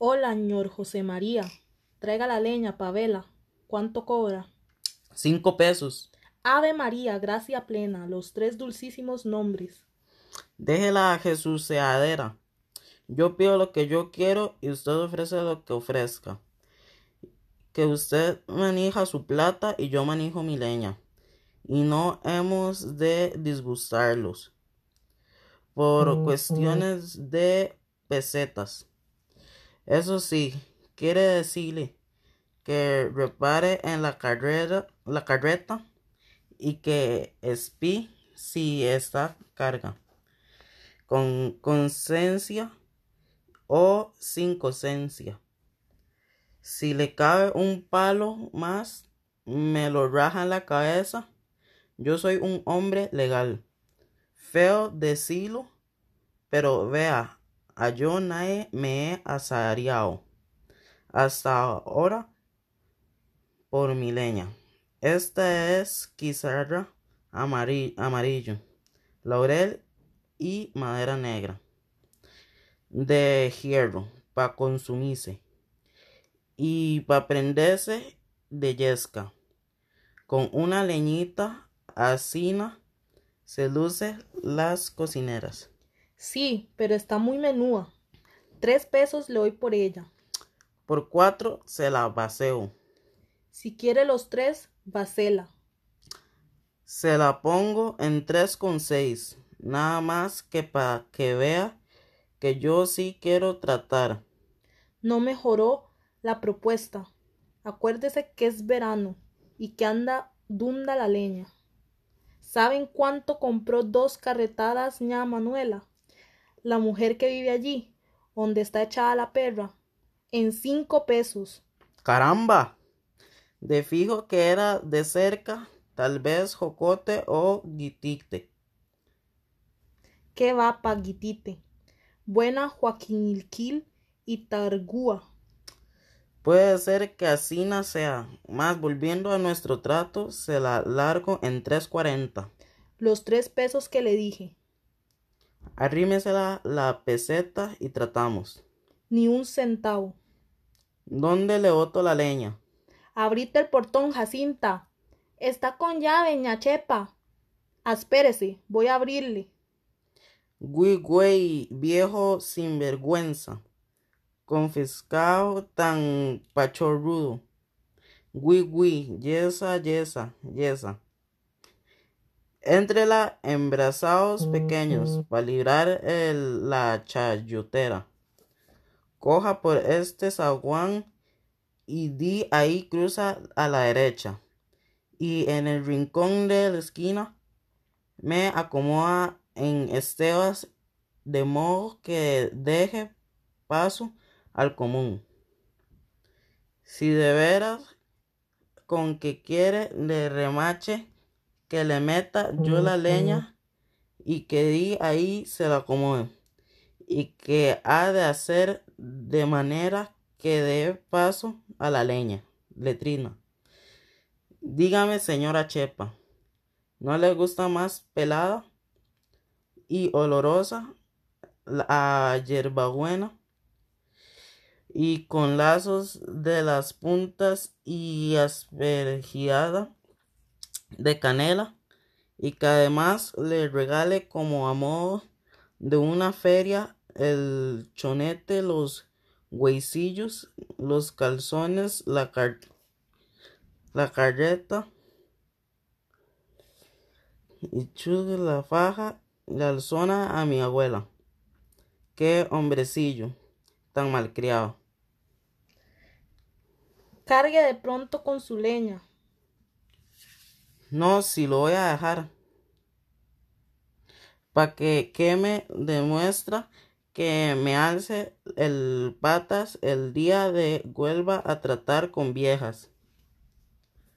Hola, señor José María. Traiga la leña, pavela. ¿Cuánto cobra? Cinco pesos. Ave María, gracia plena, los tres dulcísimos nombres. Déjela a Jesús seadera. Yo pido lo que yo quiero y usted ofrece lo que ofrezca. Que usted manija su plata y yo manijo mi leña. Y no hemos de disgustarlos por cuestiones de pesetas. Eso sí, quiere decirle que repare en la carrera, la carreta y que espí si está carga. Con conciencia o sin conciencia. Si le cabe un palo más, me lo raja en la cabeza. Yo soy un hombre legal. Feo decirlo, pero vea, a yo nadie me he asalariado hasta ahora por mi leña. Esta es quizarra amarillo, laurel y madera negra de hierro para consumirse y para prenderse de yesca. Con una leñita asina se luce las cocineras. Sí, pero está muy menúa. Tres pesos le doy por ella. Por cuatro se la baseo. Si quiere los tres, basela. Se la pongo en tres con seis. Nada más que para que vea que yo sí quiero tratar. No mejoró la propuesta. Acuérdese que es verano y que anda dunda la leña. ¿Saben cuánto compró dos carretadas ña Manuela? La mujer que vive allí, donde está echada la perra, en cinco pesos. Caramba. De fijo que era de cerca, tal vez Jocote o Guitite. ¿Qué va pa Guitite? Buena Joaquinilquil y Targúa. Puede ser que así no sea. Más volviendo a nuestro trato, se la largo en tres cuarenta. Los tres pesos que le dije. Arrímesela la peseta y tratamos. Ni un centavo. ¿Dónde le boto la leña? Abrite el portón, Jacinta. Está con llave, ñachepa. Aspérese, voy a abrirle. Güey, güey, viejo sinvergüenza. Confiscado tan pachorrudo. Güey, güey, yesa, yesa, yesa. Entrela en brazados pequeños para librar el, la chayotera. Coja por este zaguán y di ahí cruza a la derecha. Y en el rincón de la esquina me acomoda en estebas de modo que deje paso al común. Si de veras con que quiere le remache que le meta yo la leña y que di ahí se la acomode y que ha de hacer de manera que dé paso a la leña. Letrina. Dígame, señora Chepa, ¿no le gusta más pelada y olorosa la hierbabuena y con lazos de las puntas y aspergiada de canela y que además le regale como a modo de una feria el chonete, los huesillos, los calzones, la, la carreta y chugue la faja la alzona a mi abuela. Qué hombrecillo tan malcriado. Cargue de pronto con su leña. No, si lo voy a dejar. Para que queme demuestra que me alce el patas el día de vuelva a tratar con viejas.